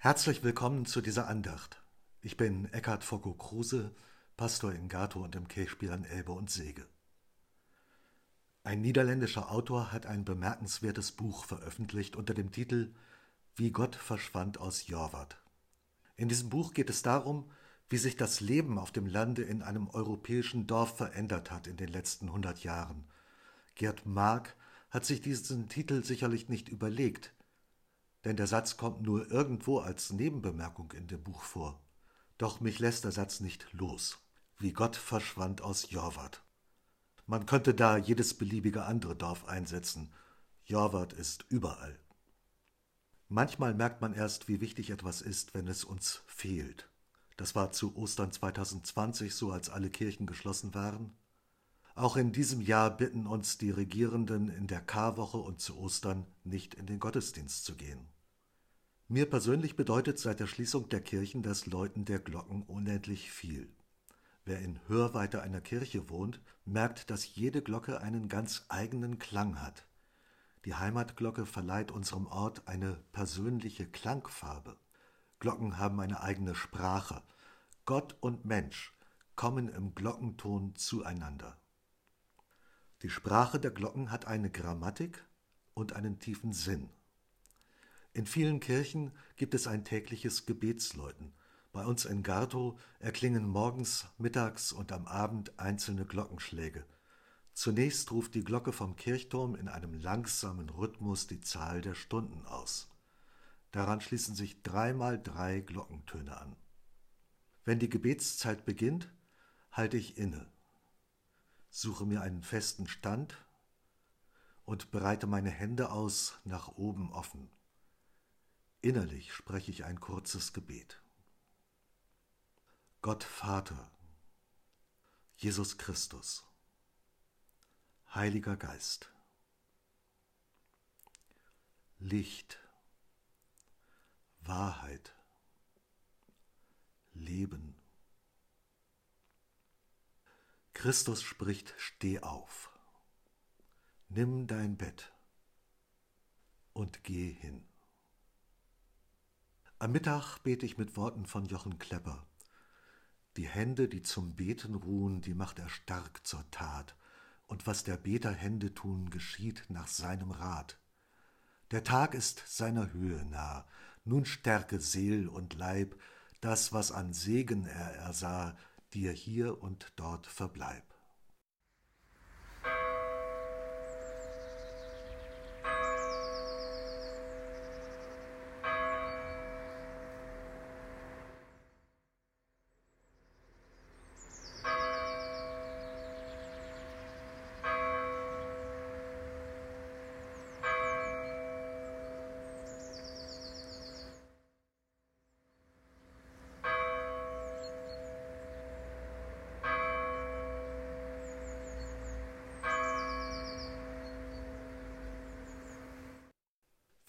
Herzlich willkommen zu dieser Andacht. Ich bin Eckhard Focko Kruse, Pastor in Gato und im Kirchspiel an Elbe und Sege. Ein niederländischer Autor hat ein bemerkenswertes Buch veröffentlicht unter dem Titel Wie Gott verschwand aus Jorvat. In diesem Buch geht es darum, wie sich das Leben auf dem Lande in einem europäischen Dorf verändert hat in den letzten hundert Jahren. Gerd Mark hat sich diesen Titel sicherlich nicht überlegt, denn der Satz kommt nur irgendwo als Nebenbemerkung in dem Buch vor. Doch mich lässt der Satz nicht los. Wie Gott verschwand aus Jorvat. Man könnte da jedes beliebige andere Dorf einsetzen. Jorvat ist überall. Manchmal merkt man erst, wie wichtig etwas ist, wenn es uns fehlt. Das war zu Ostern 2020 so, als alle Kirchen geschlossen waren. Auch in diesem Jahr bitten uns die Regierenden in der Karwoche und zu Ostern nicht in den Gottesdienst zu gehen. Mir persönlich bedeutet seit der Schließung der Kirchen das Läuten der Glocken unendlich viel. Wer in Hörweite einer Kirche wohnt, merkt, dass jede Glocke einen ganz eigenen Klang hat. Die Heimatglocke verleiht unserem Ort eine persönliche Klangfarbe. Glocken haben eine eigene Sprache. Gott und Mensch kommen im Glockenton zueinander. Die Sprache der Glocken hat eine Grammatik und einen tiefen Sinn. In vielen Kirchen gibt es ein tägliches Gebetsläuten. Bei uns in Gartow erklingen morgens, mittags und am Abend einzelne Glockenschläge. Zunächst ruft die Glocke vom Kirchturm in einem langsamen Rhythmus die Zahl der Stunden aus. Daran schließen sich dreimal drei Glockentöne an. Wenn die Gebetszeit beginnt, halte ich inne suche mir einen festen Stand und breite meine Hände aus, nach oben offen. Innerlich spreche ich ein kurzes Gebet. Gott Vater, Jesus Christus, Heiliger Geist, Licht, Wahrheit, Leben, Christus spricht, steh auf, nimm dein Bett und geh hin. Am Mittag bete ich mit Worten von Jochen Klepper. Die Hände, die zum Beten ruhen, die macht er stark zur Tat, und was der Beter Hände tun, geschieht nach seinem Rat. Der Tag ist seiner Höhe nah, nun stärke Seel und Leib, das, was an Segen er ersah, dir hier und dort verbleib.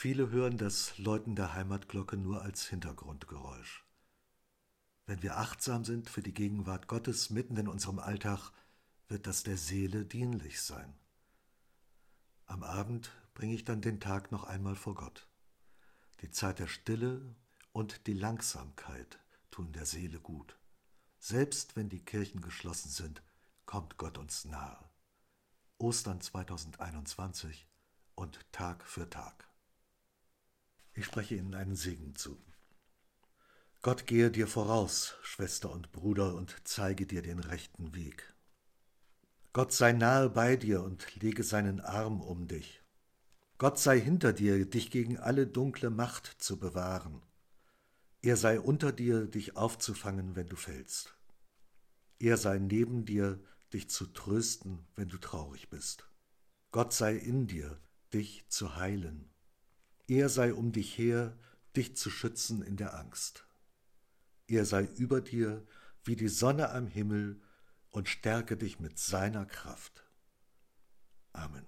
Viele hören das Läuten der Heimatglocke nur als Hintergrundgeräusch. Wenn wir achtsam sind für die Gegenwart Gottes mitten in unserem Alltag, wird das der Seele dienlich sein. Am Abend bringe ich dann den Tag noch einmal vor Gott. Die Zeit der Stille und die Langsamkeit tun der Seele gut. Selbst wenn die Kirchen geschlossen sind, kommt Gott uns nahe. Ostern 2021 und Tag für Tag. Ich spreche Ihnen einen Segen zu. Gott gehe dir voraus, Schwester und Bruder, und zeige dir den rechten Weg. Gott sei nahe bei dir und lege seinen Arm um dich. Gott sei hinter dir, dich gegen alle dunkle Macht zu bewahren. Er sei unter dir, dich aufzufangen, wenn du fällst. Er sei neben dir, dich zu trösten, wenn du traurig bist. Gott sei in dir, dich zu heilen. Er sei um dich her, dich zu schützen in der Angst. Er sei über dir wie die Sonne am Himmel und stärke dich mit seiner Kraft. Amen.